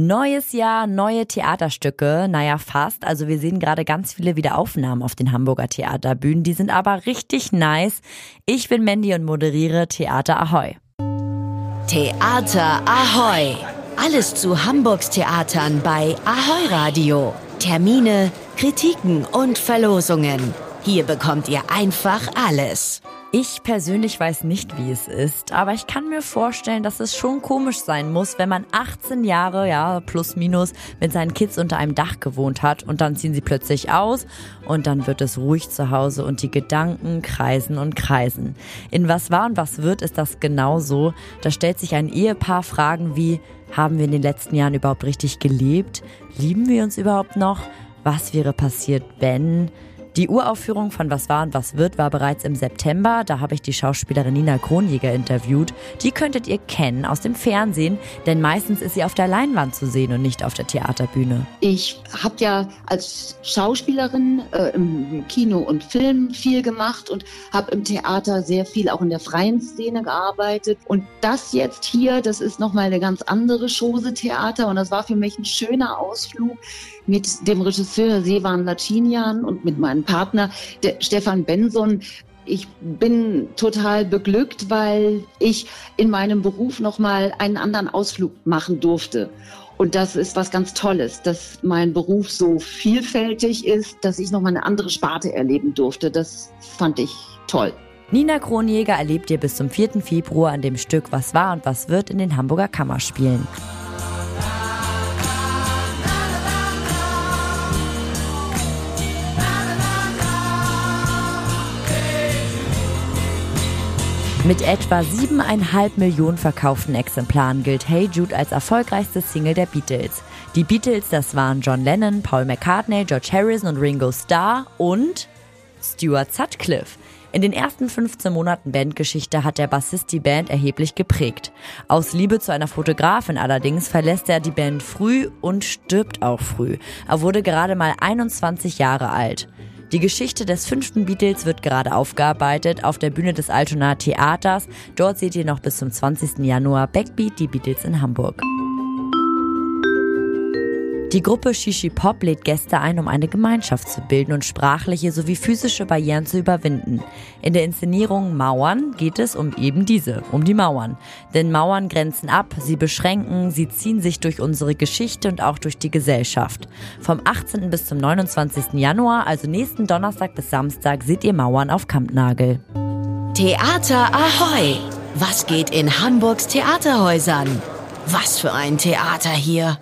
Neues Jahr, neue Theaterstücke, naja fast. Also wir sehen gerade ganz viele Wiederaufnahmen auf den Hamburger Theaterbühnen. Die sind aber richtig nice. Ich bin Mandy und moderiere Theater Ahoy. Theater Ahoy! Alles zu Hamburgs Theatern bei Ahoy Radio. Termine, Kritiken und Verlosungen. Hier bekommt ihr einfach alles. Ich persönlich weiß nicht, wie es ist, aber ich kann mir vorstellen, dass es schon komisch sein muss, wenn man 18 Jahre, ja, plus minus, mit seinen Kids unter einem Dach gewohnt hat und dann ziehen sie plötzlich aus und dann wird es ruhig zu Hause und die Gedanken kreisen und kreisen. In Was war und was wird ist das genauso. Da stellt sich ein Ehepaar Fragen wie, haben wir in den letzten Jahren überhaupt richtig gelebt? Lieben wir uns überhaupt noch? Was wäre passiert, wenn? Die Uraufführung von Was war und was wird war bereits im September. Da habe ich die Schauspielerin Nina Kronjäger interviewt. Die könntet ihr kennen aus dem Fernsehen, denn meistens ist sie auf der Leinwand zu sehen und nicht auf der Theaterbühne. Ich habe ja als Schauspielerin äh, im Kino und Film viel gemacht und habe im Theater sehr viel auch in der freien Szene gearbeitet. Und das jetzt hier, das ist nochmal eine ganz andere Chose Theater und das war für mich ein schöner Ausflug mit dem Regisseur Sevan Lacinian und mit meinem Partner Stefan Benson ich bin total beglückt, weil ich in meinem Beruf nochmal einen anderen Ausflug machen durfte. Und das ist was ganz Tolles, dass mein Beruf so vielfältig ist, dass ich nochmal eine andere Sparte erleben durfte. Das fand ich toll. Nina Kronjäger erlebt ihr bis zum 4. Februar an dem Stück Was war und was wird in den Hamburger Kammerspielen. Mit etwa siebeneinhalb Millionen verkauften Exemplaren gilt Hey Jude als erfolgreichste Single der Beatles. Die Beatles, das waren John Lennon, Paul McCartney, George Harrison und Ringo Starr und Stuart Sutcliffe. In den ersten 15 Monaten Bandgeschichte hat der Bassist die Band erheblich geprägt. Aus Liebe zu einer Fotografin allerdings verlässt er die Band früh und stirbt auch früh. Er wurde gerade mal 21 Jahre alt. Die Geschichte des fünften Beatles wird gerade aufgearbeitet auf der Bühne des Altonaer Theaters. Dort seht ihr noch bis zum 20. Januar Backbeat, die Beatles in Hamburg. Die Gruppe Shishi Pop lädt Gäste ein, um eine Gemeinschaft zu bilden und sprachliche sowie physische Barrieren zu überwinden. In der Inszenierung Mauern geht es um eben diese, um die Mauern. Denn Mauern grenzen ab, sie beschränken, sie ziehen sich durch unsere Geschichte und auch durch die Gesellschaft. Vom 18. bis zum 29. Januar, also nächsten Donnerstag bis Samstag, seht ihr Mauern auf Kampnagel. Theater Ahoy! Was geht in Hamburgs Theaterhäusern? Was für ein Theater hier!